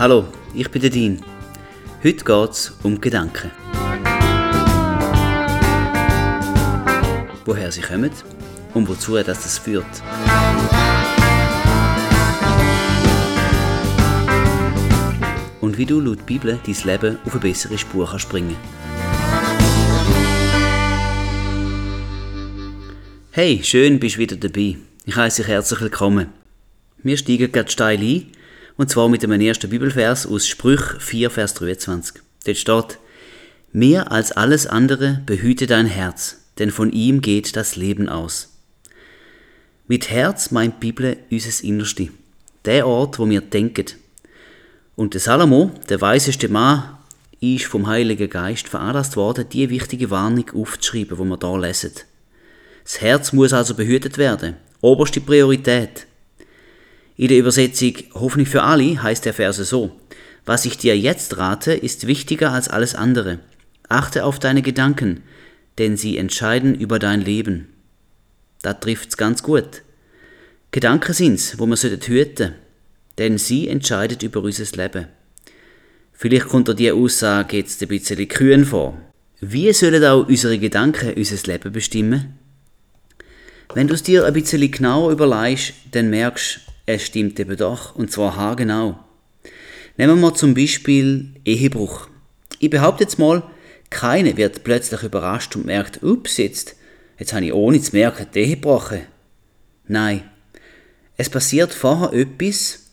Hallo, ich bin der Dean. Heute geht es um Gedanken. Woher sie kommen und wozu das, das führt. Und wie du laut Bibel dein Leben auf eine bessere Spur kannst bringen Hey, schön bist du wieder dabei. Ich heiße dich herzlich willkommen. Wir steigen gerade steil ein, und zwar mit dem ersten Bibelvers aus Sprüch 4, Vers 23. Dort steht, Mehr als alles andere behüte dein Herz, denn von ihm geht das Leben aus. Mit Herz meint die Bibel unser Innerste, der Ort, wo wir denken. Und der Salomo, der weiseste Mann, ist vom Heiligen Geist veranlasst worden, die wichtige Warnung aufzuschreiben, wo wir da lesen. Das Herz muss also behütet werden. Oberste Priorität. In der Übersetzung Hoffentlich für alle heißt der Verse so. Was ich dir jetzt rate, ist wichtiger als alles andere. Achte auf deine Gedanken, denn sie entscheiden über dein Leben. Da trifft's ganz gut. Gedanken sind's, wo man hüten hüten, denn sie entscheidet über unser Leben. Vielleicht kommt dir diese Aussage jetzt ein bisschen kühn vor. Wie sollen auch unsere Gedanken unser Leben bestimmen? Wenn du es dir ein bisschen genauer überlegst, dann merkst es stimmt eben doch, und zwar haargenau. Nehmen wir mal zum Beispiel Ehebruch. Ich behaupte jetzt mal, keiner wird plötzlich überrascht und merkt, ups, jetzt, jetzt habe ich ohne zu merken die Ehe gebrochen. Nein, es passiert vorher etwas,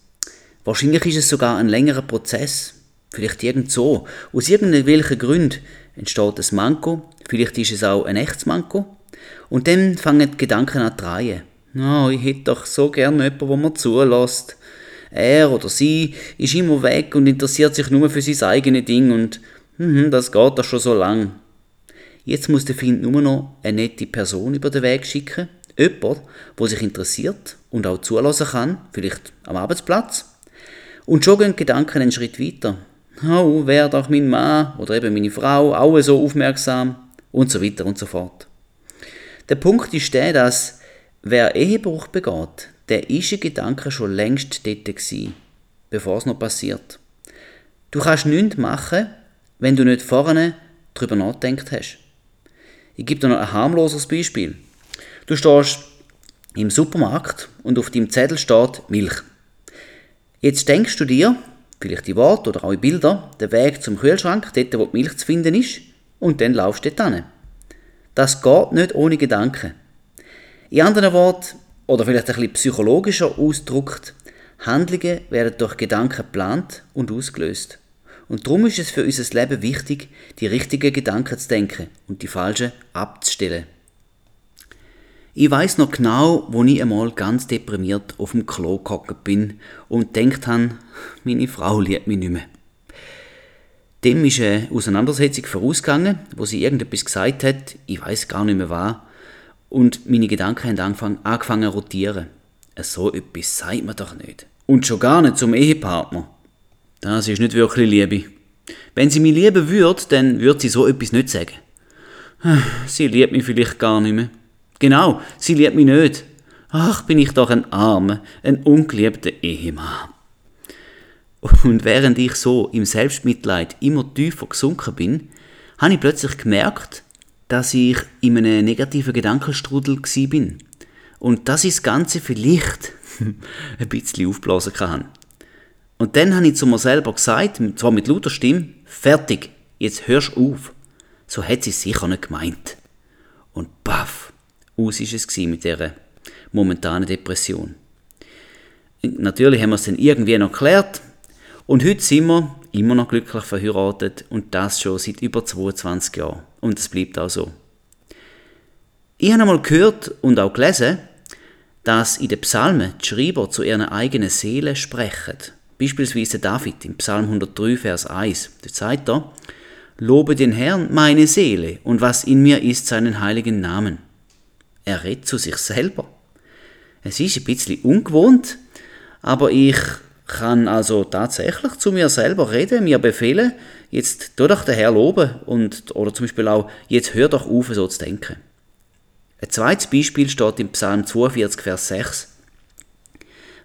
wahrscheinlich ist es sogar ein längerer Prozess, vielleicht irgend so. Aus irgendwelchen Gründen entsteht ein Manko, vielleicht ist es auch ein echtes Manko, und dann fangen die Gedanken an zu drehen. Oh, ich hätte doch so gerne jemanden, der mir zulässt. Er oder sie ist immer weg und interessiert sich nur für sein eigenes Ding und hm, das geht doch schon so lang. Jetzt muss der Find nur noch eine nette Person über den Weg schicken. Jemand, der sich interessiert und auch zulassen kann, vielleicht am Arbeitsplatz. Und schon gehen Gedanken einen Schritt weiter. Oh, wäre doch mein Mann oder eben meine Frau auch so aufmerksam und so weiter und so fort. Der Punkt ist der, dass wer Ehebruch begeht, der ist in Gedanken schon längst dort gewesen, bevor es noch passiert. Du kannst nichts machen, wenn du nicht vorne darüber nachgedacht hast. Ich gebe dir noch ein harmloses Beispiel. Du stehst im Supermarkt und auf deinem Zettel steht Milch. Jetzt denkst du dir, vielleicht die Worte oder auch die Bilder, den Weg zum Kühlschrank, dort wo die Milch zu finden ist, und dann laufst du dort hin. Das geht nicht ohne Gedanken. In anderen Worten, oder vielleicht ein bisschen psychologischer ausgedrückt, Handlungen werden durch Gedanken geplant und ausgelöst. Und darum ist es für unser Leben wichtig, die richtigen Gedanken zu denken und die falschen abzustellen. Ich weiß noch genau, wo ich einmal ganz deprimiert auf dem Klo gehockt bin und denkt habe, meine Frau liebt mich nicht mehr. Dem ist eine Auseinandersetzung vorausgegangen, wo sie irgendetwas gesagt hat, ich weiß gar nicht mehr was, und meine Gedanken haben angefangen, angefangen zu rotieren. So etwas sagt man doch nicht. Und schon gar nicht zum Ehepartner. Das ist nicht wirklich Liebe. Wenn sie mich lieben würde, dann würde sie so etwas nicht sagen. Sie liebt mich vielleicht gar nicht mehr. Genau, sie liebt mich nicht. Ach, bin ich doch ein armer, ein ungeliebter Ehemann. Und während ich so im Selbstmitleid immer tiefer gesunken bin, habe ich plötzlich gemerkt, dass ich in einem negativen Gedankenstrudel bin. Und dass ich das Ganze vielleicht ein bisschen aufblasen kann. Und dann habe ich zu mir selber gesagt, zwar mit lauter Stimme, fertig, jetzt hörst du auf. So hat sie es sicher nicht gemeint. Und baff, aus ist es mit dieser momentanen Depression. Natürlich haben wir es dann irgendwie noch geklärt, und heute sind wir immer noch glücklich verheiratet und das schon seit über 22 Jahren. Und es bleibt auch so. Ich habe einmal gehört und auch gelesen, dass in den Psalmen die Schreiber zu ihren eigenen Seele sprechen. Beispielsweise David im Psalm 103, Vers 1. Da sagt er, Lobe den Herrn, meine Seele, und was in mir ist, seinen heiligen Namen. Er redet zu sich selber. Es ist ein bisschen ungewohnt, aber ich kann also tatsächlich zu mir selber reden, mir befehlen, jetzt tu doch den Herr loben und, oder zum Beispiel auch, jetzt hör doch auf, so zu denken. Ein zweites Beispiel steht im Psalm 42, Vers 6.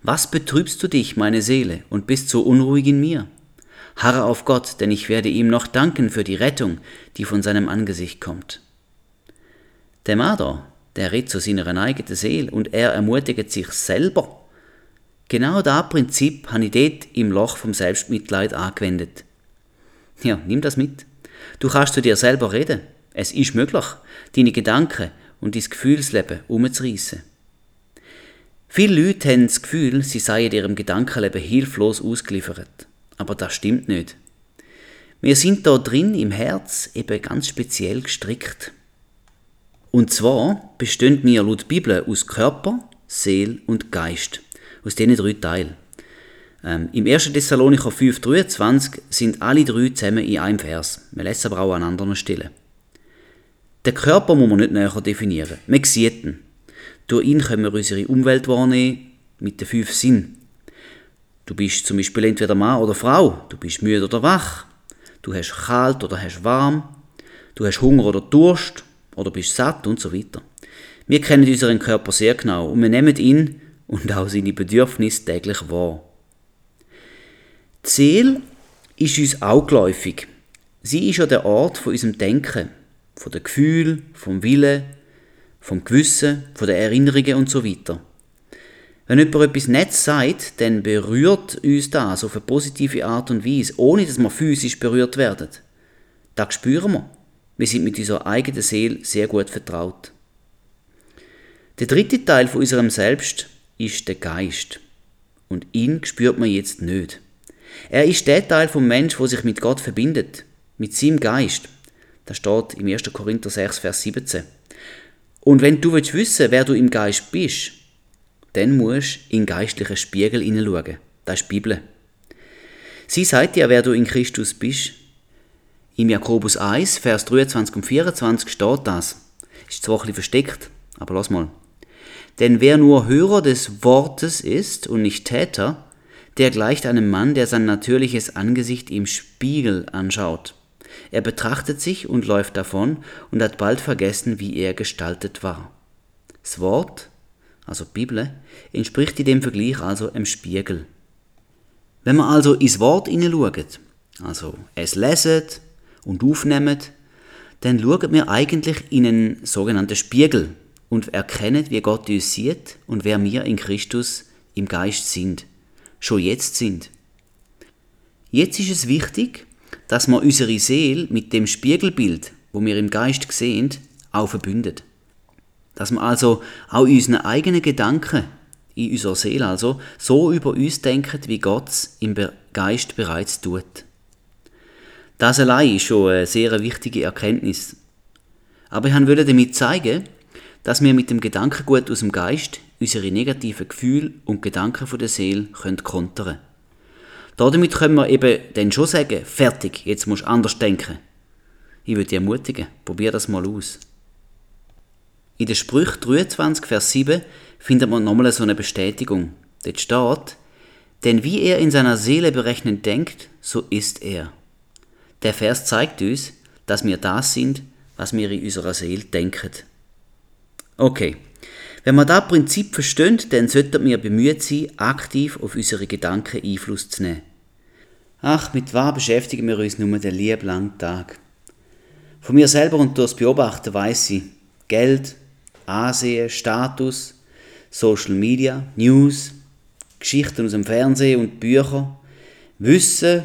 Was betrübst du dich, meine Seele, und bist so unruhig in mir? Harre auf Gott, denn ich werde ihm noch danken für die Rettung, die von seinem Angesicht kommt. Der Marder, der redet zu seiner eigenen Seele und er ermutigt sich selber. Genau das Prinzip habe ich dort im Loch vom Selbstmitleid angewendet. Ja, nimm das mit. Du kannst zu dir selber reden. Es ist möglich, deine Gedanken und dein Gefühlsleben umzureissen. Viele Leute haben das Gefühl, sie seien ihrem Gedankenleben hilflos ausgeliefert. Aber das stimmt nicht. Wir sind da drin im Herz eben ganz speziell gestrickt. Und zwar bestehen wir laut Bibel aus Körper, Seele und Geist. Aus diesen drei Teilen. Ähm, Im 1. Thessalonicher 5,23 sind alle drei zusammen in einem Vers. Wir lesen aber auch an anderen Stellen. Den Körper muss man nicht näher definieren. Man sieht ihn. Durch ihn können wir unsere Umwelt wahrnehmen mit den fünf Sinnen. Du bist zum Beispiel entweder Mann oder Frau. Du bist müde oder wach. Du hast kalt oder hast warm. Du hast Hunger oder Durst oder bist satt und so weiter. Wir kennen unseren Körper sehr genau und wir nehmen ihn und auch seine Bedürfnisse täglich wahr. Die Seele ist uns auch geläufig. Sie ist ja der Ort von unserem Denken, von den Gefühlen, vom Willen, vom Gewissen, von den Erinnerungen und so weiter. Wenn jemand etwas Nettes sagt, dann berührt uns das auf eine positive Art und Weise, ohne dass wir physisch berührt werden. Das spüren wir. Wir sind mit unserer eigenen Seele sehr gut vertraut. Der dritte Teil von unserem Selbst ist der Geist. Und ihn spürt man jetzt nicht. Er ist der Teil vom Mensch, wo sich mit Gott verbindet, mit seinem Geist. Das steht im 1. Korinther 6, Vers 17. Und wenn du willst wissen, wer du im Geist bist, dann musst du in geistlichen Spiegel hineinschauen. Das ist die Bibel. Sie sagt dir, wer du in Christus bist. Im Jakobus 1, Vers 23 und 24 steht das. Ist zwar ein bisschen versteckt, aber lass mal. Denn wer nur Hörer des Wortes ist und nicht Täter, der gleicht einem Mann, der sein natürliches Angesicht im Spiegel anschaut. Er betrachtet sich und läuft davon und hat bald vergessen, wie er gestaltet war. Das Wort, also Bibel, entspricht in dem Vergleich also einem Spiegel. Wenn man also ins Wort hineinschaut, also es leset und aufnehmt, dann schauen wir eigentlich in einen sogenannten Spiegel und erkennen, wie Gott uns sieht und wer wir in Christus im Geist sind schon jetzt sind. Jetzt ist es wichtig, dass wir unsere Seele mit dem Spiegelbild, wo wir im Geist sehen, auch verbündet. Dass wir also auch unsere eigenen Gedanken in unserer Seele also so über uns denken, wie Gott es im Geist bereits tut. Das allein ist schon eine sehr wichtige Erkenntnis. Aber ich wollte damit zeigen, dass wir mit dem Gedankengut aus dem Geist unsere negativen Gefühle und Gedanken von der Seele können kontern Damit können wir eben dann schon sagen, fertig, jetzt musst du anders denken. Ich würde dich ermutigen, probier das mal aus. In der Sprüch 23, Vers 7 findet man nochmal so eine Bestätigung. Dort steht, denn wie er in seiner Seele berechnend denkt, so ist er. Der Vers zeigt uns, dass wir das sind, was wir in unserer Seele denken. Okay, wenn wir das Prinzip verstehen, dann sollten wir bemüht sein, aktiv auf unsere Gedanken Einfluss zu nehmen. Ach, mit was beschäftigen wir uns nur den lieben langen Tag? Von mir selber und durchs Beobachten weiss ich, Geld, Ansehen, Status, Social Media, News, Geschichten aus dem Fernsehen und Bücher, Wissen,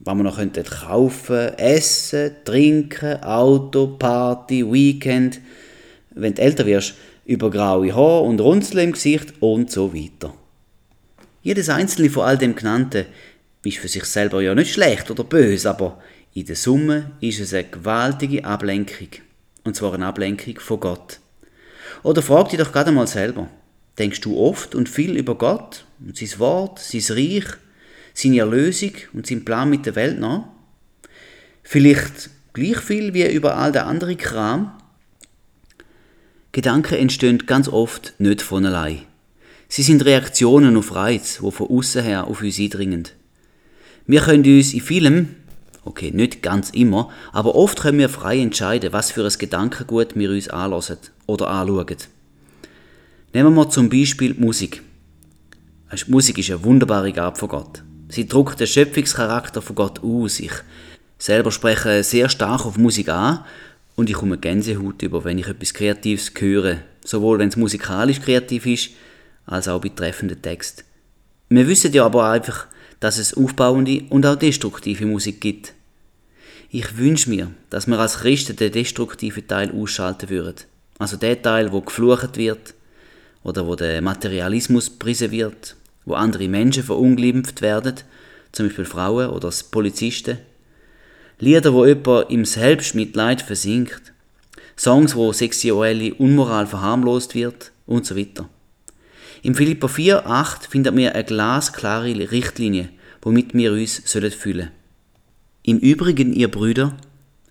was man noch kaufen, essen, trinken, Auto, Party, Weekend. Wenn du älter wirst, über graue Haare und Runzeln im Gesicht und so weiter. Jedes einzelne von all dem Genannten ist für sich selber ja nicht schlecht oder böse, aber in der Summe ist es eine gewaltige Ablenkung. Und zwar eine Ablenkung von Gott. Oder frag dich doch gerade mal selber. Denkst du oft und viel über Gott und sein Wort, sein Reich, seine Erlösung und seinen Plan mit der Welt nach? Vielleicht gleich viel wie über all der andere Kram, Gedanken entstehen ganz oft nicht von allein. Sie sind Reaktionen auf Reiz, die von außen her auf uns eindringen. Wir können uns in vielem, okay, nicht ganz immer, aber oft können wir frei entscheiden, was für ein Gedankengut wir uns anlassen oder anschauen. Nehmen wir zum Beispiel Musik. Die Musik ist eine wunderbare Gabe von Gott. Sie drückt den Schöpfungscharakter von Gott aus. Ich selber spreche sehr stark auf Musik an und ich komme Gänsehaut über, wenn ich etwas Kreatives höre, sowohl wenn es musikalisch kreativ ist, als auch betreffende Text. Wir wissen ja aber einfach, dass es aufbauende und auch destruktive Musik gibt. Ich wünsche mir, dass wir als Christen den destruktiven Teil ausschalten würden. Also der Teil, wo geflucht wird oder wo der Materialismus prisen wird, wo andere Menschen verunglimpft werden, zum Beispiel Frauen oder Polizisten. Lieder, wo jemand im Selbstmitleid versinkt. Songs, wo sexuelle Unmoral verharmlost wird und so weiter. Im Philippa 4, 8 findet wir eine glasklare Richtlinie, womit wir uns sollen fühlen. Im Übrigen, ihr Brüder,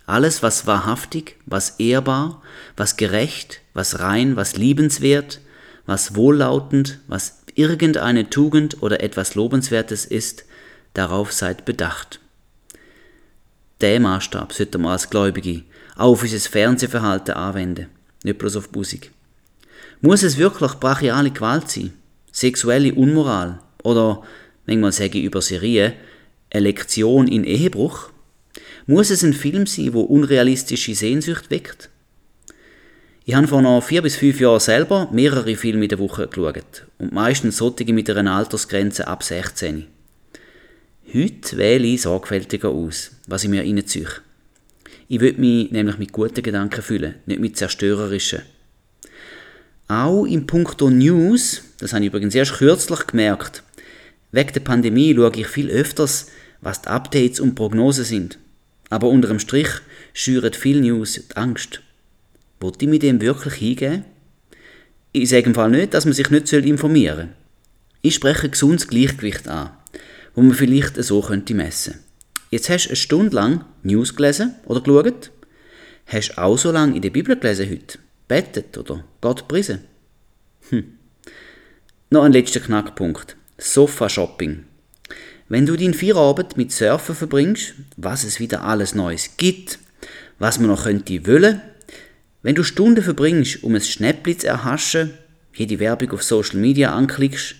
alles, was wahrhaftig, was ehrbar, was gerecht, was rein, was liebenswert, was wohllautend, was irgendeine Tugend oder etwas Lobenswertes ist, darauf seid bedacht. Der Maßstab sollte man als Gläubige auch auf unser Fernsehverhalten anwenden, nicht bloß auf Musik. Muss es wirklich brachiale Gewalt sein? Sexuelle Unmoral? Oder, wenn man sage über Serien, eine Lektion in Ehebruch? Muss es ein Film sein, wo unrealistische Sehnsucht weckt? Ich habe vor noch vier bis fünf Jahren selber mehrere Filme in der Woche geschaut und meistens solche mit einer Altersgrenze ab 16. Heute wähle ich sorgfältiger aus, was ich mir reinziehe. Ich will mich nämlich mit guten Gedanken fühlen, nicht mit zerstörerischen. Auch im Punkto News, das habe ich übrigens erst kürzlich gemerkt, wegen der Pandemie schaue ich viel öfters, was die Updates und Prognosen sind. Aber unter dem Strich schüren viele News die Angst. Wollte ich mit dem wirklich hingehen? Ich sage im Fall nicht, dass man sich nicht informieren soll. Ich spreche gesundes Gleichgewicht an, wo man vielleicht so könnte messen. Jetzt hast du eine Stunde lang News gelesen oder geschaut. Hast auch so lange in der Bibel gelesen heute? Bettet oder Gott prisen? Hm. Noch ein letzter Knackpunkt. Sofa-Shopping. Wenn du deinen Feierabend mit Surfen verbringst, was es wieder alles Neues gibt, was man noch könnte wollen, wenn du Stunden verbringst, um ein Schnäppli zu erhaschen, jede Werbung auf Social Media anklickst,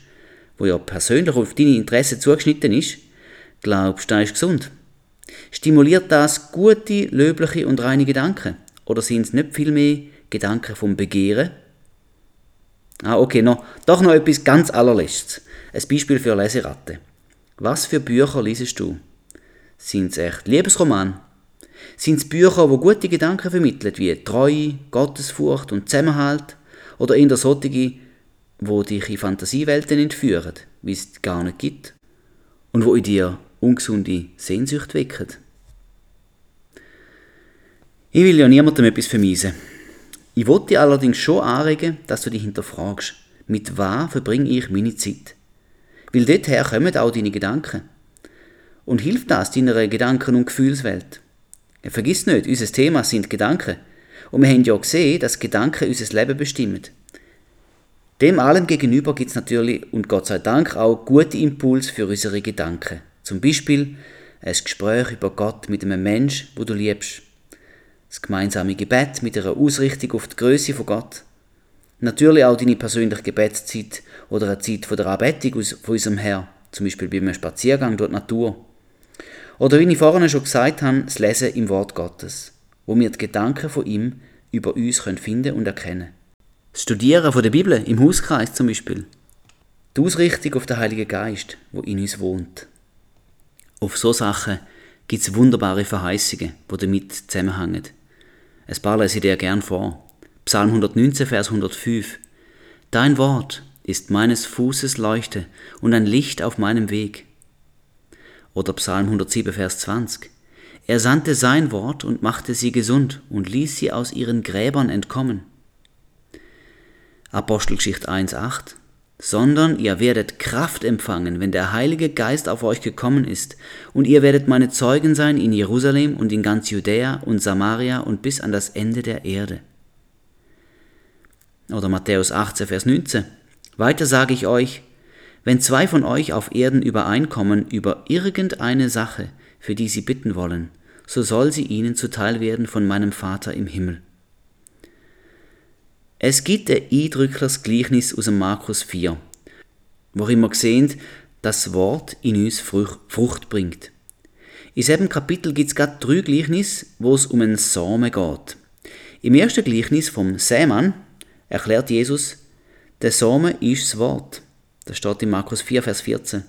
wo ja persönlich auf deine Interessen zugeschnitten ist, glaubst du, das ist gesund? Stimuliert das gute, löbliche und reine Gedanken? Oder sind es nicht viel mehr Gedanken vom Begehren. Ah, okay, noch, doch noch etwas ganz allerletztes. Ein Beispiel für Leseratte. Was für Bücher liest du? Sind es echt Liebesroman? Sind es Bücher, wo gute Gedanken vermitteln, wie Treue, Gottesfurcht und Zusammenhalt? Oder in der solche, wo dich in Fantasiewelten entführen, wie es gar nicht gibt? Und wo in dir ungesunde Sehnsucht wecken? Ich will ja niemandem etwas vermiesen. Ich wollte allerdings schon anregen, dass du dich hinterfragst, mit was verbringe ich meine Zeit? Weil dorthin kommen auch deine Gedanken. Und hilft das deiner Gedanken- und Gefühlswelt? Vergiss nicht, unser Thema sind Gedanken. Und wir haben ja gesehen, dass Gedanken unser Leben bestimmen. Dem allem gegenüber gibt es natürlich und Gott sei Dank auch gute Impulse für unsere Gedanken. Zum Beispiel ein Gespräch über Gott mit einem Menschen, wo du liebst das gemeinsame Gebet mit einer Ausrichtung auf die Größe von Gott. Natürlich auch deine persönliche Gebetszeit oder eine Zeit der Anbetung von unserem Herr, zum Beispiel bei einem Spaziergang durch die Natur. Oder wie ich vorhin schon gesagt habe, das Lesen im Wort Gottes, wo wir die Gedanken von ihm über uns finden und erkennen Das Studieren von der Bibel im Hauskreis zum Beispiel. Die Ausrichtung auf den Heiligen Geist, wo in uns wohnt. Auf so Sachen gibt es wunderbare Verheißungen, die damit zusammenhängen. Es paar lese ich dir gern vor. Psalm 119, Vers 105. Dein Wort ist meines Fußes Leuchte und ein Licht auf meinem Weg. Oder Psalm 107, Vers 20. Er sandte sein Wort und machte sie gesund und ließ sie aus ihren Gräbern entkommen. Apostelgeschichte 1,8 sondern ihr werdet Kraft empfangen, wenn der Heilige Geist auf euch gekommen ist, und ihr werdet meine Zeugen sein in Jerusalem und in ganz Judäa und Samaria und bis an das Ende der Erde. Oder Matthäus 18, Vers 19. Weiter sage ich euch, wenn zwei von euch auf Erden übereinkommen über irgendeine Sache, für die sie bitten wollen, so soll sie ihnen zuteil werden von meinem Vater im Himmel. Es gibt ein eindrückliches Gleichnis aus dem Markus 4, worin wir sehen, dass das Wort in uns Frucht bringt. In diesem Kapitel gibt es gerade drei Gleichnisse, wo es um einen Samen geht. Im ersten Gleichnis vom Sämann erklärt Jesus, der Samen ist das Wort. Das steht in Markus 4, Vers 14.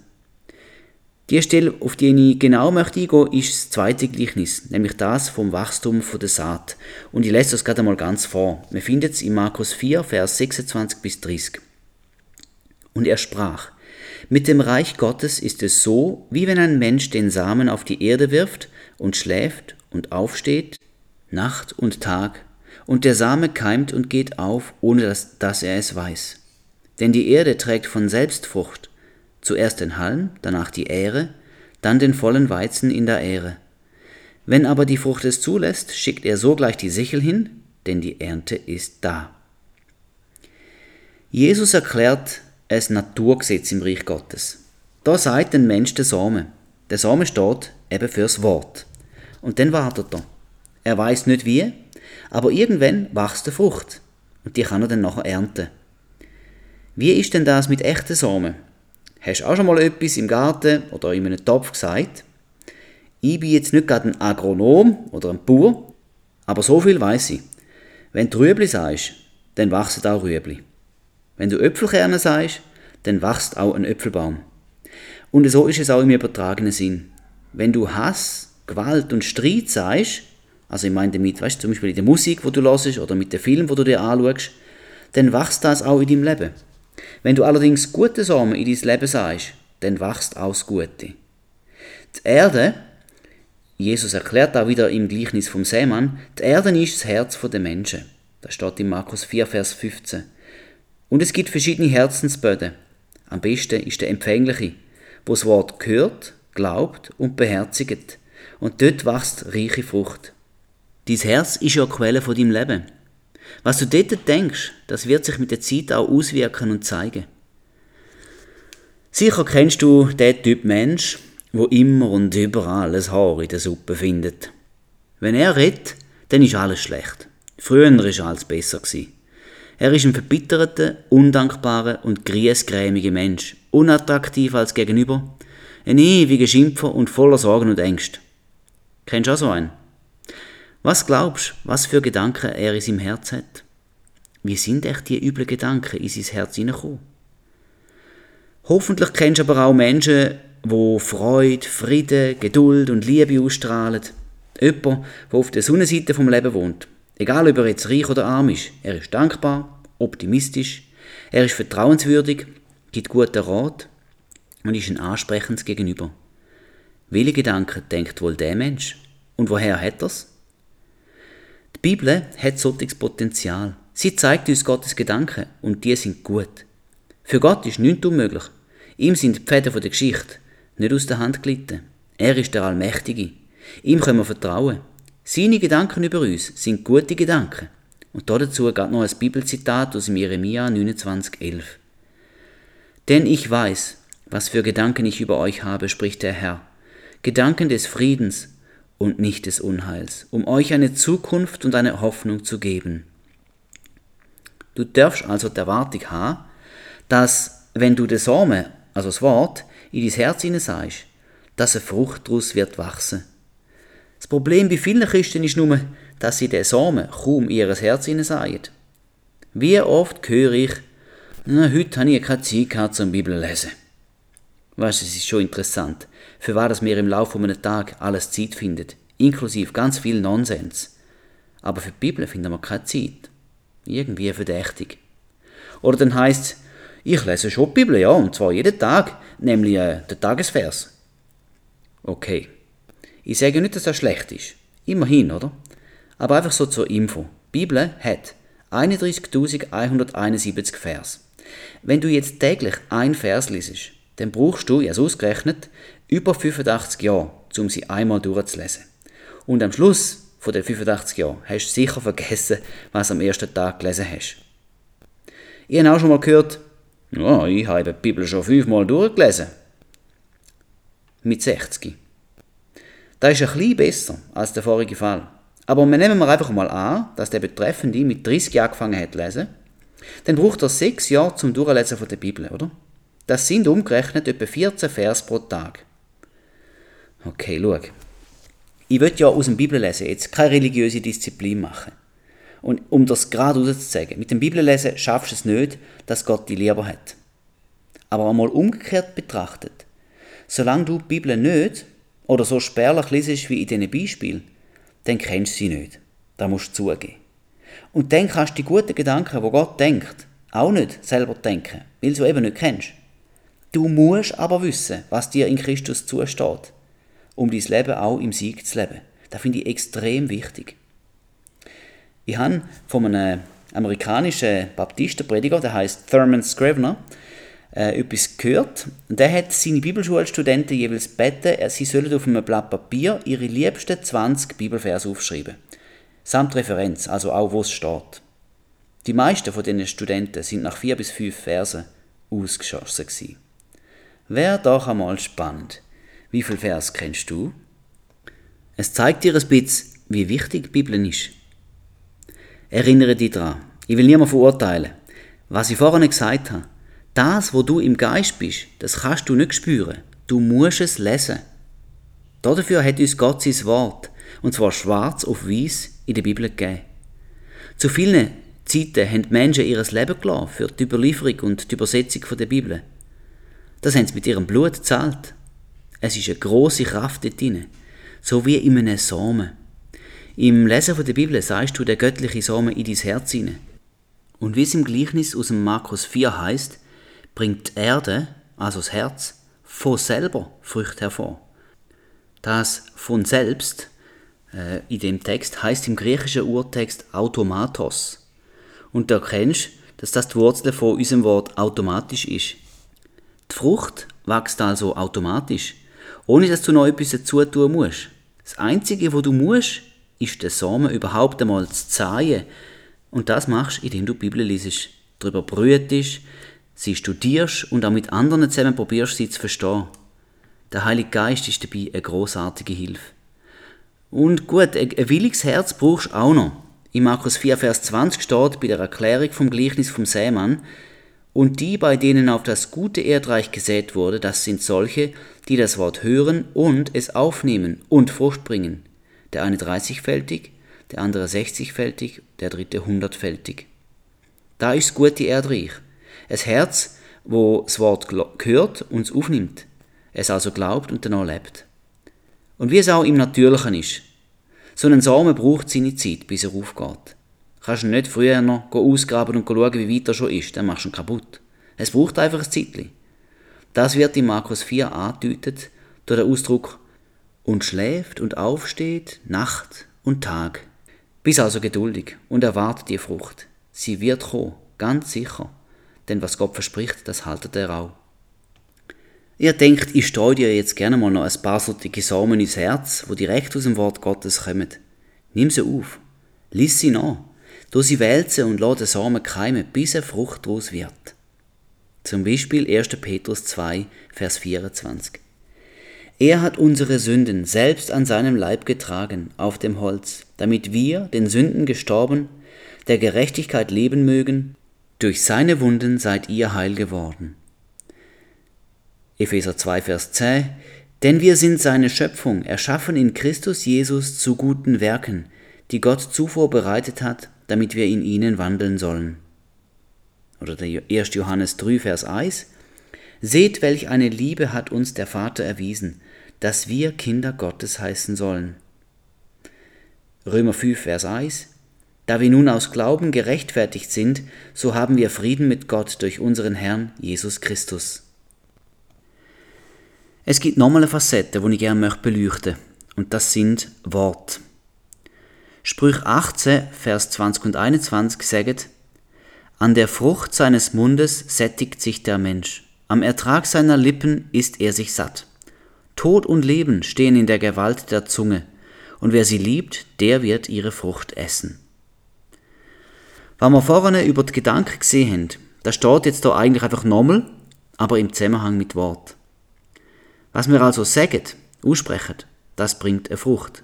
Die Stelle, auf die ich genau möchte eingehen, ist das zweite Gleichnis, nämlich das vom Wachstum der Saat. Und ich lese das gerade einmal ganz vor. Wir finden es in Markus 4, Vers 26 bis 30. Und er sprach, mit dem Reich Gottes ist es so, wie wenn ein Mensch den Samen auf die Erde wirft und schläft und aufsteht, Nacht und Tag, und der Same keimt und geht auf, ohne dass, dass er es weiß. Denn die Erde trägt von selbst Frucht, zuerst den Halm, danach die Ähre, dann den vollen Weizen in der Ähre. Wenn aber die Frucht es zulässt, schickt er sogleich die Sichel hin, denn die Ernte ist da. Jesus erklärt ein Naturgesetz im Reich Gottes. Da sagt ein Mensch der Samen. Der Samen steht eben fürs Wort. Und dann wartet er. Er weiß nicht wie, aber irgendwann wächst eine Frucht. Und die kann er dann nachher ernten. Wie ist denn das mit echten Samen? Hast du auch schon mal etwas im Garten oder in einem Topf gesagt? Ich bin jetzt nicht gerade ein Agronom oder ein Bauer, aber so viel weiß ich. Wenn du Rüebli sagst, dann wachsen auch Rüebli. Wenn du Äpfelkerne sagst, dann wächst auch ein Äpfelbaum. Und so ist es auch im übertragenen Sinn. Wenn du Hass, Gewalt und Streit sagst, also ich meine damit, weißt du, zum Beispiel in der Musik, wo du hörst, oder mit dem Film, wo du dir anschaust, dann wächst das auch in deinem Leben. Wenn du allerdings gute Samen in dein Leben sagst, dann wächst auch Gute. Die Erde, Jesus erklärt auch wieder im Gleichnis vom Seemann, die Erde ist das Herz der Menschen. Das steht in Markus 4, Vers 15. Und es gibt verschiedene Herzensböden. Am besten ist der empfängliche, wo das Wort hört, glaubt und beherzigt. Und dort wächst reiche Frucht. Dein Herz ist ja Quelle von deinem Leben. Was du dort denkst, das wird sich mit der Zeit auch auswirken und zeigen. Sicher kennst du den Typ Mensch, wo immer und überall ein Haar in der Suppe findet. Wenn er redet, dann ist alles schlecht. Früher war alles besser. Er ist ein verbitterter, undankbarer und griesgrämiger Mensch, unattraktiv als Gegenüber, ein ewiger Schimpfer und voller Sorgen und Ängste. Kennst du auch so einen? Was glaubst du, was für Gedanken er in seinem Herz hat? Wie sind echt die üblen Gedanken in sein Herz hineingekommen? Hoffentlich kennst du aber auch Menschen, wo Freude, Frieden, Geduld und Liebe ausstrahlen. Jemand, der auf der Sonnenseite vom Leben wohnt. Egal, ob er jetzt reich oder arm ist, er ist dankbar, optimistisch, er ist vertrauenswürdig, gibt guten Rat und ist ein ansprechendes Gegenüber. Welche Gedanken denkt wohl der Mensch? Und woher hat er's? Die Bibel hat solches Potenzial. Sie zeigt uns Gottes Gedanken und die sind gut. Für Gott ist nichts unmöglich. Ihm sind die Pfäden der Geschichte nicht aus der Hand glitten. Er ist der Allmächtige. Ihm können wir vertrauen. Seine Gedanken über uns sind gute Gedanken. Und dazu geht noch ein Bibelzitat aus Jeremia 29,11. Denn ich weiß, was für Gedanken ich über euch habe, spricht der Herr. Gedanken des Friedens und nicht des Unheils, um euch eine Zukunft und eine Hoffnung zu geben. Du darfst also der Erwartung haben, dass, wenn du das Samen, also das Wort, in dein Herz hinein sagst, dass eine Frucht daraus wird wachsen das Problem bei vielen Christen ist nur, dass sie den Samen kaum in ihr Herz sagen. Wie oft höre ich, heute habe ich keine Zeit gehabt zum Bibel lesen. Weißt es ist schon interessant, für was wir im Laufe eines Tages alles Zeit finden, inklusive ganz viel Nonsens. Aber für die Bibel finden wir keine Zeit. Irgendwie verdächtig. Oder dann heißt ich lese schon die Bibel, ja, und zwar jeden Tag, nämlich äh, den Tagesvers. Okay. Ich sage nicht, dass das schlecht ist. Immerhin, oder? Aber einfach so zur Info. Die Bibel hat 31.171 Vers. Wenn du jetzt täglich ein Vers liest, dann brauchst du, ja ausgerechnet, über 85 Jahre, um sie einmal durchzulesen. Und am Schluss von den 85 Jahren hast du sicher vergessen, was du am ersten Tag gelesen hast. Ich habe auch schon mal gehört, ja, ich habe die Bibel schon fünfmal durchgelesen. Mit 60. Das ist ein bisschen besser als der vorige Fall. Aber wir nehmen wir einfach mal an, dass der Betreffende mit 30 Jahren angefangen hat zu lesen. Dann braucht er sechs Jahre zum Durchlesen von der Bibel, oder? Das sind umgerechnet etwa 14 Vers pro Tag. Okay, schau. Ich will ja aus dem Bibellesen jetzt keine religiöse Disziplin machen. Und um das gerade auszuzeigen, mit dem Bibellesen schaffst du es nicht, dass Gott dich lieber hat. Aber einmal umgekehrt betrachtet, solange du die Bibel nicht oder so spärlich liest wie in diesen Beispielen, dann kennst du sie nicht. Da musst du zugeben. Und dann kannst du die guten Gedanken, wo Gott denkt, auch nicht selber denken, weil du eben nicht kennst. Du musst aber wissen, was dir in Christus zusteht, um dein Leben auch im Sieg zu leben. Das finde ich extrem wichtig. Ich habe von einem amerikanischen Baptistenprediger, der heißt Thurman Scrivener, äh, etwas gehört. Der hat seine Bibelschulstudenten jeweils gebeten, sie sollen auf einem Blatt Papier ihre liebsten 20 Bibelverse aufschreiben. Samt Referenz, also auch wo es steht. Die meisten von diesen Studenten sind nach vier bis fünf Versen ausgeschossen gewesen. Wäre doch einmal spannend. Wie viel Vers kennst du? Es zeigt dir ein bisschen, wie wichtig die Bibel ist. Erinnere dich daran. Ich will niemand verurteilen. Was ich vorhin gesagt habe, das, wo du im Geist bist, das kannst du nicht spüren. Du musst es lesen. Dafür hat uns Gott sein Wort, und zwar schwarz auf weiß, in der Bibel gegeben. Zu vielen Zeiten haben die Menschen ihr Leben gelassen für die Überlieferung und die Übersetzung der Bibel. Das haben sie mit ihrem Blut gezahlt. Es ist eine große Kraft dort drin, so wie in einem Samen. Im Lesen der Bibel sagst du der göttliche Samen in dein Herz hinein. Und wie es im Gleichnis aus dem Markus 4 heißt, bringt die Erde, also das Herz, von selber Früchte hervor. Das von selbst äh, in dem Text heißt im griechischen Urtext automatos. Und du erkennst, dass das die Wurzel von unserem Wort automatisch ist. Die Frucht wächst also automatisch, ohne dass du noch etwas dazu tun musst. Das Einzige, was du musst, ist den Samen überhaupt einmal zu zähen. Und das machst, du, indem du die Bibel liest, darüber brütest, sie studierst und auch mit anderen zusammen probierst, sie zu verstehen. Der Heilige Geist ist dabei eine großartige Hilfe. Und gut, ein williges Herz brauchst du auch noch. In Markus 4, Vers 20 steht bei der Erklärung vom Gleichnis vom Sämann, und die, bei denen auf das gute Erdreich gesät wurde, das sind solche, die das Wort hören und es aufnehmen und Frucht bringen. Der eine 30-fältig, der andere 60-fältig, der dritte 100-fältig. Da ist gut die Erdreich. Ein Herz, wo das Wort hört und es aufnimmt. Es also glaubt und danach lebt. Und wie es auch im Natürlichen ist. So ein Samen braucht seine Zeit, bis er aufgeht. Kannst du nicht früher noch ausgraben und schauen, wie weit er schon ist, dann machst du ihn kaputt. Es braucht einfach ein Zeitchen. Das wird in Markus 4 angedeutet durch den Ausdruck und schläft und aufsteht Nacht und Tag. Bis also geduldig und erwartet die Frucht. Sie wird kommen, ganz sicher. Denn was Gott verspricht, das haltet er auch. Ihr denkt, ich streue dir jetzt gerne mal noch ein paar solche Samen ins Herz, wo direkt aus dem Wort Gottes kommen. Nimm sie auf, lies sie nach, du sie wälzen und lass den Samen keimen, bis er Frucht daraus wird. Zum Beispiel 1. Petrus 2, Vers 24. Er hat unsere Sünden selbst an seinem Leib getragen auf dem Holz, damit wir, den Sünden gestorben, der Gerechtigkeit leben mögen, durch seine Wunden seid ihr heil geworden. Epheser 2, Vers 10 Denn wir sind seine Schöpfung, erschaffen in Christus Jesus zu guten Werken, die Gott zuvor bereitet hat, damit wir in ihnen wandeln sollen. Oder der 1. Johannes 3, Vers 1 Seht, welch eine Liebe hat uns der Vater erwiesen, dass wir Kinder Gottes heißen sollen. Römer 5, Vers 1 Da wir nun aus Glauben gerechtfertigt sind, so haben wir Frieden mit Gott durch unseren Herrn Jesus Christus. Es gibt nochmal eine Facette, die ich gerne möchte beleuchten und das sind Worte. Sprüch 18, Vers 20 und 21 sagt, An der Frucht seines Mundes sättigt sich der Mensch, am Ertrag seiner Lippen ist er sich satt. Tod und Leben stehen in der Gewalt der Zunge, und wer sie liebt, der wird ihre Frucht essen. Was wir vorne über die Gedanken gesehen haben, das steht jetzt da eigentlich einfach nochmal, aber im Zusammenhang mit Wort. Was wir also sagen, aussprechen, das bringt eine Frucht.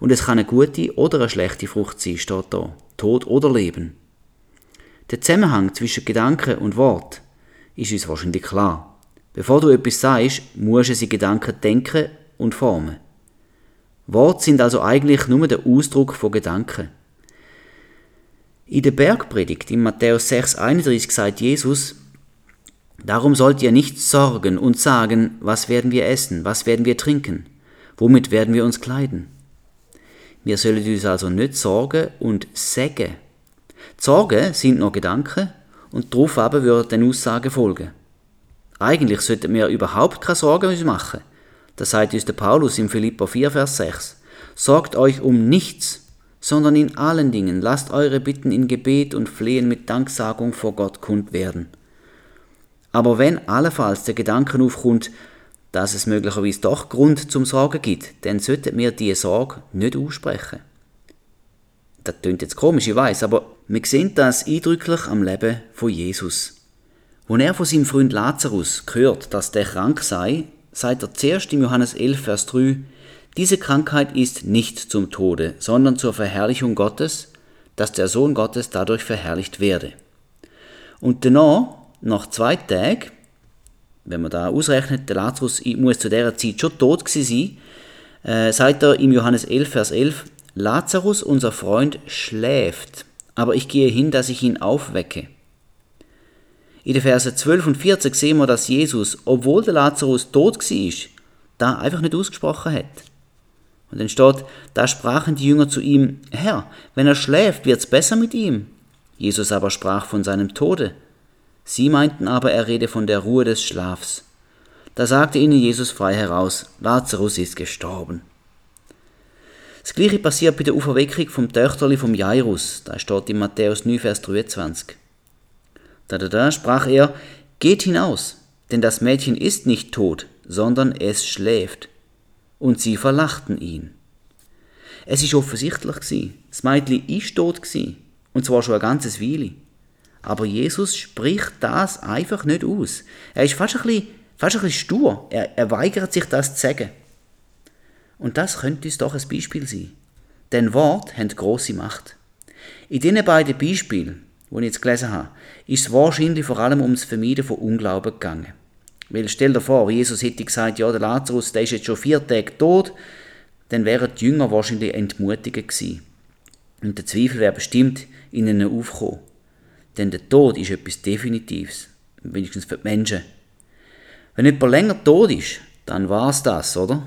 Und es kann eine gute oder eine schlechte Frucht sein, steht da. Tod oder Leben. Der Zusammenhang zwischen Gedanken und Wort ist uns wahrscheinlich klar. Bevor du etwas sagst, musst du sie Gedanken denken und formen. Worte sind also eigentlich nur der Ausdruck von Gedanken. In der Bergpredigt in Matthäus 6,31 sagt Jesus, Darum sollt ihr nicht sorgen und sagen, was werden wir essen, was werden wir trinken, womit werden wir uns kleiden. Wir sollen uns also nicht sorgen und sägen. Sorgen sind noch Gedanken und darauf aber würden Aussagen folgen. Eigentlich sollten wir überhaupt keine Sorgen machen. Das sagt uns der Paulus in Philippa 4, Vers 6. Sorgt euch um nichts, sondern in allen Dingen lasst eure Bitten in Gebet und Flehen mit Danksagung vor Gott kund werden. Aber wenn allenfalls der Gedanke aufkommt, dass es möglicherweise doch Grund zum Sorgen gibt, dann sollten wir diese Sorge nicht aussprechen. Das klingt jetzt komisch, ich weiß, aber wir sehen das eindrücklich am Leben von Jesus. Als er von seinem Freund Lazarus hört, dass der krank sei, sagt er zuerst im Johannes 11, Vers 3, diese Krankheit ist nicht zum Tode, sondern zur Verherrlichung Gottes, dass der Sohn Gottes dadurch verherrlicht werde. Und danach, nach zwei Tagen, wenn man da ausrechnet, der Lazarus muss zu dieser Zeit schon tot gewesen sein, äh, sagt er im Johannes 11, Vers 11, Lazarus, unser Freund, schläft, aber ich gehe hin, dass ich ihn aufwecke. In den Versen 12 und 14 sehen wir, dass Jesus, obwohl der Lazarus tot war, da einfach nicht ausgesprochen hat. Und dann steht, da sprachen die Jünger zu ihm, Herr, wenn er schläft, wird's besser mit ihm. Jesus aber sprach von seinem Tode. Sie meinten aber, er rede von der Ruhe des Schlafs. Da sagte ihnen Jesus frei heraus, Lazarus ist gestorben. Das gleiche passiert bei der Auferweckung vom Töchterli vom Jairus. Da steht in Matthäus 9, Vers 23. Da, da, da sprach er, Geht hinaus, denn das Mädchen ist nicht tot, sondern es schläft. Und sie verlachten ihn. Es ist offensichtlich gsi. Das Mädchen ist tot gsi. Und zwar schon ein ganzes Weile. Aber Jesus spricht das einfach nicht aus. Er ist fast ein bisschen, fast ein bisschen stur. Er, er weigert sich, das zu sagen. Und das könnte uns doch ein Beispiel sein. Denn Wort haben große Macht. In diesen beiden Beispielen, die ich jetzt gelesen habe, ist es wahrscheinlich vor allem ums Vermeiden von Unglauben gegangen. Weil stell dir vor, Jesus hätte gesagt, ja, der Lazarus, der ist jetzt schon vier Tage tot, dann wären die Jünger wahrscheinlich entmutigt gewesen. Und der Zweifel wäre bestimmt in ihnen aufgekommen. Denn der Tod ist etwas Definitives, wenigstens für die Menschen. Wenn jemand länger tot ist, dann war es das, oder?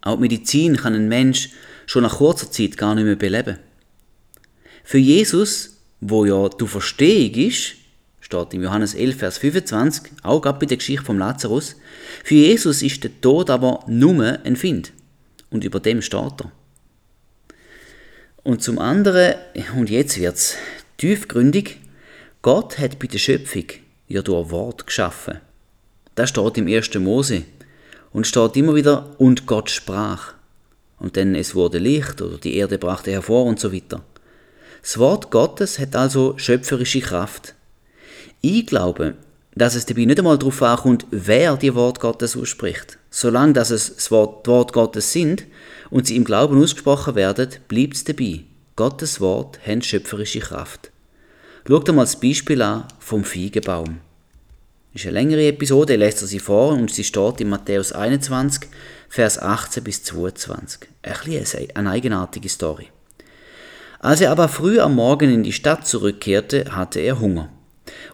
Auch die Medizin kann ein Mensch schon nach kurzer Zeit gar nicht mehr beleben. Für Jesus, wo ja die Verstehung ist, steht im Johannes 11, Vers 25, auch gerade bei der Geschichte vom Lazarus, für Jesus ist der Tod aber nur ein Find. Und über dem steht er. Und zum anderen, und jetzt wird's tiefgründig, Gott hat bei der Schöpfung ja durch Wort geschaffen. Das steht im 1. Mose und steht immer wieder, und Gott sprach. Und dann es wurde Licht oder die Erde brachte hervor und so weiter. Das Wort Gottes hat also schöpferische Kraft. Ich glaube, dass es dabei nicht einmal darauf ankommt, wer die Wort Gottes ausspricht. Solange dass es das Wort, Wort Gottes sind und sie im Glauben ausgesprochen werden, bleibt es dabei. Gottes Wort hat schöpferische Kraft. Schaut einmal das Beispiel an vom Feigenbaum. Das ist eine längere Episode, lässt er sie vor und sie steht in Matthäus 21, Vers 18 bis 22. Ein eine eigenartige Story. Als er aber früh am Morgen in die Stadt zurückkehrte, hatte er Hunger.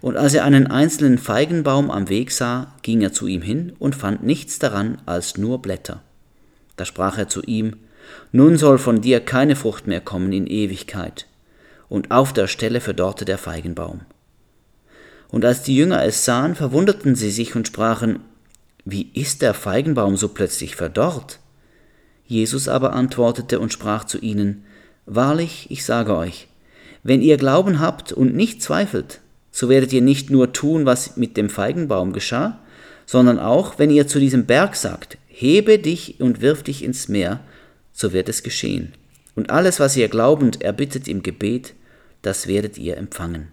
Und als er einen einzelnen Feigenbaum am Weg sah, ging er zu ihm hin und fand nichts daran als nur Blätter. Da sprach er zu ihm, Nun soll von dir keine Frucht mehr kommen in Ewigkeit und auf der Stelle verdorrte der Feigenbaum. Und als die Jünger es sahen, verwunderten sie sich und sprachen, wie ist der Feigenbaum so plötzlich verdorrt? Jesus aber antwortete und sprach zu ihnen, Wahrlich, ich sage euch, wenn ihr Glauben habt und nicht zweifelt, so werdet ihr nicht nur tun, was mit dem Feigenbaum geschah, sondern auch, wenn ihr zu diesem Berg sagt, hebe dich und wirf dich ins Meer, so wird es geschehen. Und alles, was ihr glaubend erbittet im Gebet, das werdet ihr empfangen.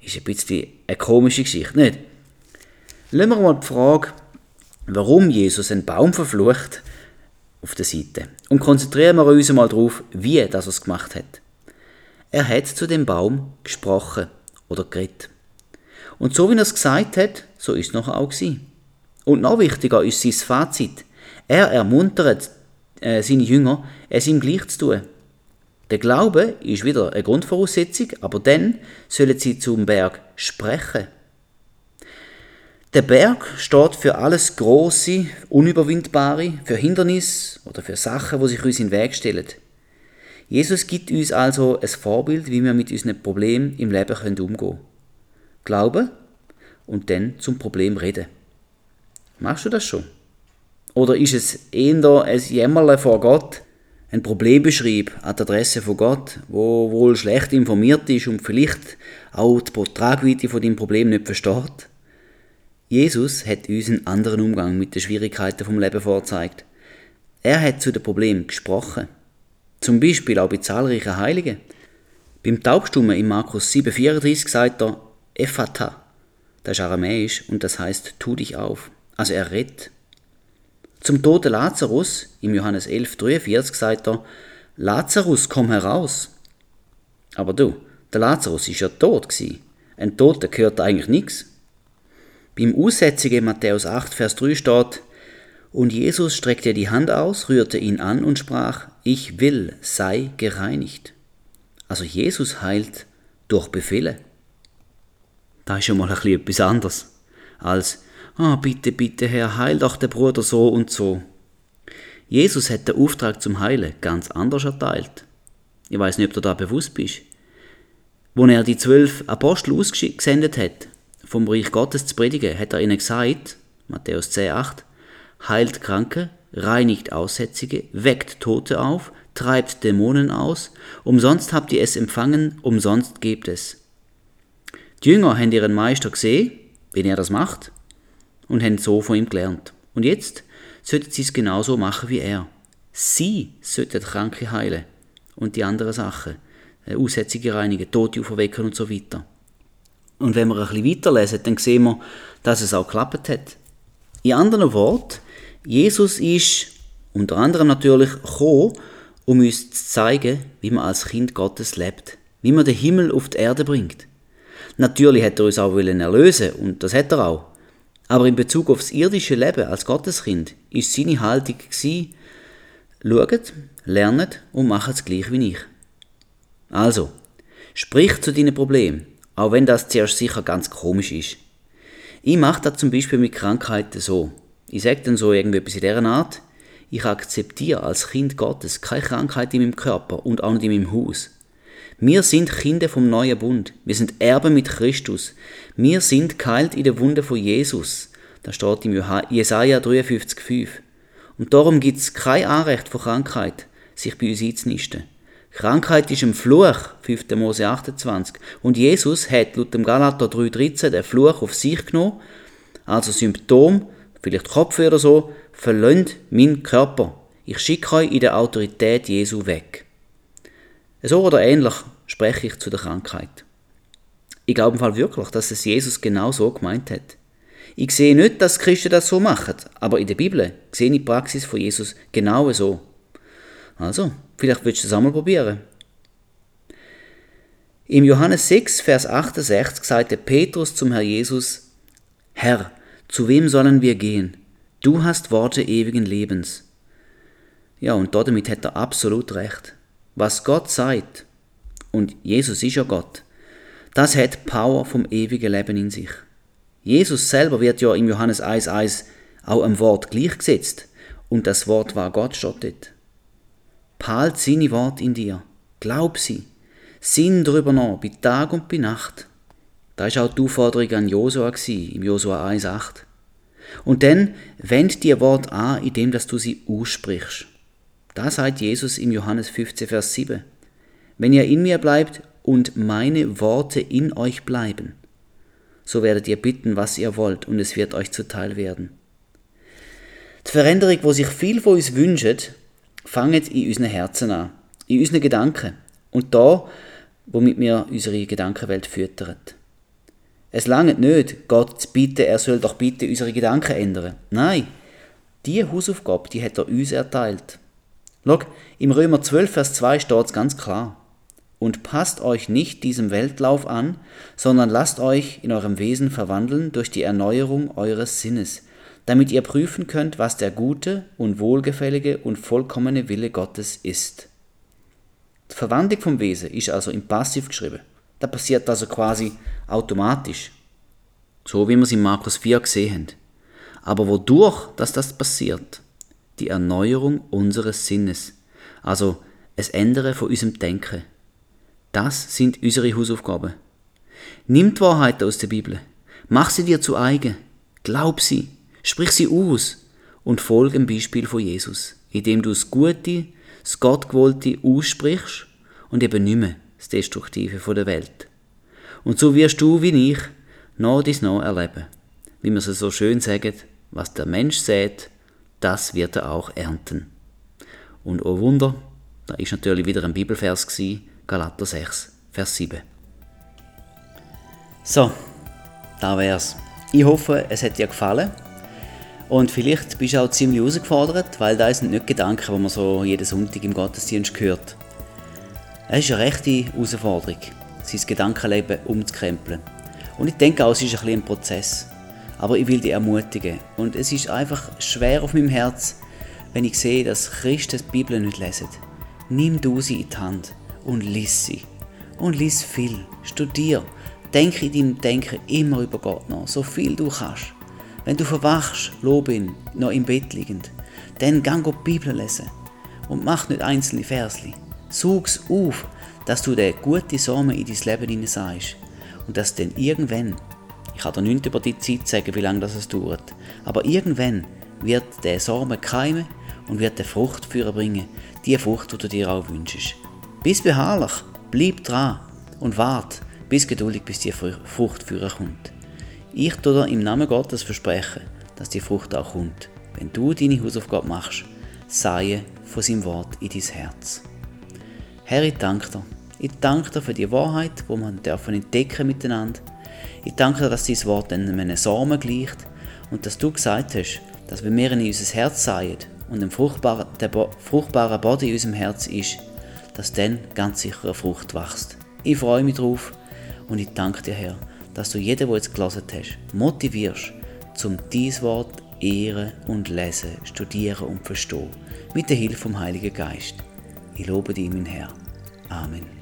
Ist ein bisschen eine komische Geschichte, nicht? Lassen wir mal die Frage, warum Jesus einen Baum verflucht, auf der Seite. Und konzentrieren wir uns mal darauf, wie er das gemacht hat. Er hat zu dem Baum gesprochen oder geredet. Und so wie er es gesagt hat, so ist es nachher auch gewesen. Und noch wichtiger ist sein Fazit. Er ermuntert äh, seine Jünger, es ihm gleich zu tun. Der Glaube ist wieder eine Grundvoraussetzung, aber dann sollen sie zum Berg sprechen. Der Berg steht für alles Große, Unüberwindbare, für Hindernisse oder für Sachen, wo sich uns in den Weg stellen. Jesus gibt uns also ein Vorbild, wie wir mit unseren Problemen im Leben umgehen können. Glauben und dann zum Problem reden. Machst du das schon? Oder ist es eher ein Jämmerle vor Gott, ein Problembeschrieb an der Adresse von Gott, wo wohl schlecht informiert ist und vielleicht auch die Tragweite von dem Problem nicht versteht? Jesus hat uns einen anderen Umgang mit den Schwierigkeiten vom Leben vorgezeigt. Er hat zu den Problemen gesprochen. Zum Beispiel auch bei zahlreichen Heiligen. Beim Taubstummen in Markus 7,34 sagt er Ephata. Das ist aramäisch und das heißt tu dich auf. Also er redet. Zum toten Lazarus, im Johannes 11,43 sagt er, Lazarus, komm heraus. Aber du, der Lazarus ist ja tot gsi. Ein Toter gehört eigentlich nichts. Beim Aussätzigen Matthäus 8, Vers 3 steht, und Jesus streckte die Hand aus, rührte ihn an und sprach, ich will, sei gereinigt. Also Jesus heilt durch Befehle. Da ist schon mal ein bisschen etwas anderes, als ah, bitte, bitte, Herr, heil doch den Bruder so und so. Jesus hat den Auftrag zum Heilen ganz anders erteilt. Ich weiß nicht, ob du da bewusst bist. Wo er die zwölf Apostel ausgesendet hat, vom Reich Gottes zu predigen, hat er ihnen gesagt, Matthäus 10, 8, heilt Kranke, reinigt Aussätzige, weckt Tote auf, treibt Dämonen aus, umsonst habt ihr es empfangen, umsonst gebt es. Die Jünger haben ihren Meister gesehen, wenn er das macht, und haben so von ihm gelernt. Und jetzt sollten sie es genauso machen wie er. Sie sollten Kranke heilen und die anderen Sachen, äh, Aussätzige reinigen, Tote auferwecken und so weiter. Und wenn wir ein bisschen weiterlesen, dann sehen wir, dass es auch geklappt hat. In anderen Worten, Jesus ist unter anderem natürlich gekommen, um uns zu zeigen, wie man als Kind Gottes lebt, wie man den Himmel auf die Erde bringt. Natürlich hätte er uns auch erlösen und das hat er auch. Aber in Bezug aufs irdische Leben als Gotteskind ist seine Haltung gsi: Schaut, lernet und macht es gleich wie ich. Also, sprich zu deinen Problemen, auch wenn das zuerst sicher ganz komisch ist. Ich mache das zum Beispiel mit Krankheiten so. Ich sage dann so irgendwie etwas in dieser Art. Ich akzeptiere als Kind Gottes keine Krankheit in meinem Körper und auch nicht in meinem Haus. Wir sind Kinder vom neuen Bund. Wir sind Erben mit Christus. Wir sind geheilt in der Wunde von Jesus. Das steht im Jesaja 53,5. Und darum gibt es kein Anrecht von Krankheit, sich bei uns einzunisten. Krankheit ist ein Fluch, 5. Mose 28. Und Jesus hat laut dem Galater 3,13 den Fluch auf sich genommen, also Symptom, vielleicht Kopfweh oder so, verlöhnt mein Körper. Ich schicke euch in der Autorität Jesu weg. So oder ähnlich spreche ich zu der Krankheit. Ich glaube im Fall wirklich, dass es Jesus genau so gemeint hat. Ich sehe nicht, dass Christen das so machen, aber in der Bibel sehe ich die Praxis von Jesus genau so. Also, vielleicht willst du das einmal probieren. Im Johannes 6, Vers 68 sagte Petrus zum Herr Jesus, Herr, zu wem sollen wir gehen? Du hast Worte ewigen Lebens. Ja, und damit hat er absolut recht. Was Gott sagt, und Jesus ist ja Gott, das hat Power vom ewigen Leben in sich. Jesus selber wird ja im Johannes 1,1 auch am Wort gleichgesetzt und das Wort war Gott steht dort. Seine Wort in dir, glaub sie, sinn darüber nach, bei Tag und bei Nacht. Da ist auch die Aufforderung an Josua im Josua 1,8. Und dann wend dir Wort an, indem dass du sie aussprichst. Da sagt Jesus im Johannes 15, Vers 7. Wenn ihr in mir bleibt und meine Worte in euch bleiben, so werdet ihr bitten, was ihr wollt, und es wird euch zuteil werden. Die Veränderung, wo sich viel von uns wünscht, fangen in unseren Herzen an, in unseren Gedanken und da, womit wir unsere Gedankenwelt füttern. Es langt nicht, Gott zu bitten, er soll doch bitte unsere Gedanken ändern. Nein, diese Hausaufgabe, die hat er uns erteilt. Schau, im Römer 12, Vers 2 steht es ganz klar. Und passt euch nicht diesem Weltlauf an, sondern lasst euch in eurem Wesen verwandeln durch die Erneuerung eures Sinnes, damit ihr prüfen könnt, was der gute und wohlgefällige und vollkommene Wille Gottes ist. Die Verwandlung vom Wesen ist also im Passiv geschrieben. Das passiert also quasi automatisch. So wie wir es in Markus 4 gesehen haben. Aber wodurch dass das passiert? Die Erneuerung unseres Sinnes. Also es Ändern von unserem Denken. Das sind unsere Hausaufgaben. Nimm die Wahrheit aus der Bibel. Mach sie dir zu eigen. Glaub sie. Sprich sie aus. Und folge dem Beispiel von Jesus, indem du das Gute, das Gottgewollte aussprichst und eben nicht mehr das Destruktive von der Welt. Und so wirst du wie ich noch dies noch erleben. Wie man es so schön sagt, was der Mensch sät, das wird er auch ernten. Und oh Wunder, da ist natürlich wieder ein Bibelvers gewesen, Galater 6, Vers 7. So, da wär's. Ich hoffe, es hat dir gefallen. Und vielleicht bist du auch ziemlich herausgefordert, weil da sind nicht Gedanken, die man so jeden Sonntag im Gottesdienst hört. Es ist eine rechte Herausforderung, sein Gedankenleben umzukrempeln. Und ich denke auch, es ist ein, bisschen ein Prozess. Aber ich will dich ermutigen. Und es ist einfach schwer auf meinem Herz, wenn ich sehe, dass Christen die Bibel nicht lesen. Nimm du sie in die Hand und lies sie. Und lies viel. Studier. Denke in deinem Denken immer über Gott nach, so viel du kannst. Wenn du verwachst, lob ihn, noch im Bett liegend, dann gang die Bibel lesen und mach nicht einzelne Versli. Such's auf, dass du den guten Samen in dein Leben hinein sagst und dass dann irgendwann, ich kann dir nicht über die Zeit sagen, wie lange das dauert, aber irgendwann wird der Samen keimen und wird der Frucht führen bringen, die Frucht, die du dir auch wünschst. Bis beharrlich, bleib dran und wart, bis geduldig, bis die Frucht führen kommt. Ich tue dir im Namen Gottes versprechen, dass die Frucht auch kommt, wenn du deine Hausaufgabe machst, sei von seinem Wort in dein Herz. Herr, ich danke dir. Ich danke dir für die Wahrheit, die wir dürfen entdecken miteinander. Ich danke dir, dass dein Wort einem Samen gleicht und dass du gesagt hast, dass wenn wir in unser Herz seien und ein fruchtbarer, der fruchtbare Boden in unserem Herz ist, dass dann ganz sicher eine Frucht wächst. Ich freue mich drauf und ich danke dir, Herr, dass du jeden, der jetzt gelesen hast, motivierst, zum dies Wort ehren und lesen, studieren und verstehen, mit der Hilfe vom Heiligen Geist. Ich lobe dich, mein Herr. Amen.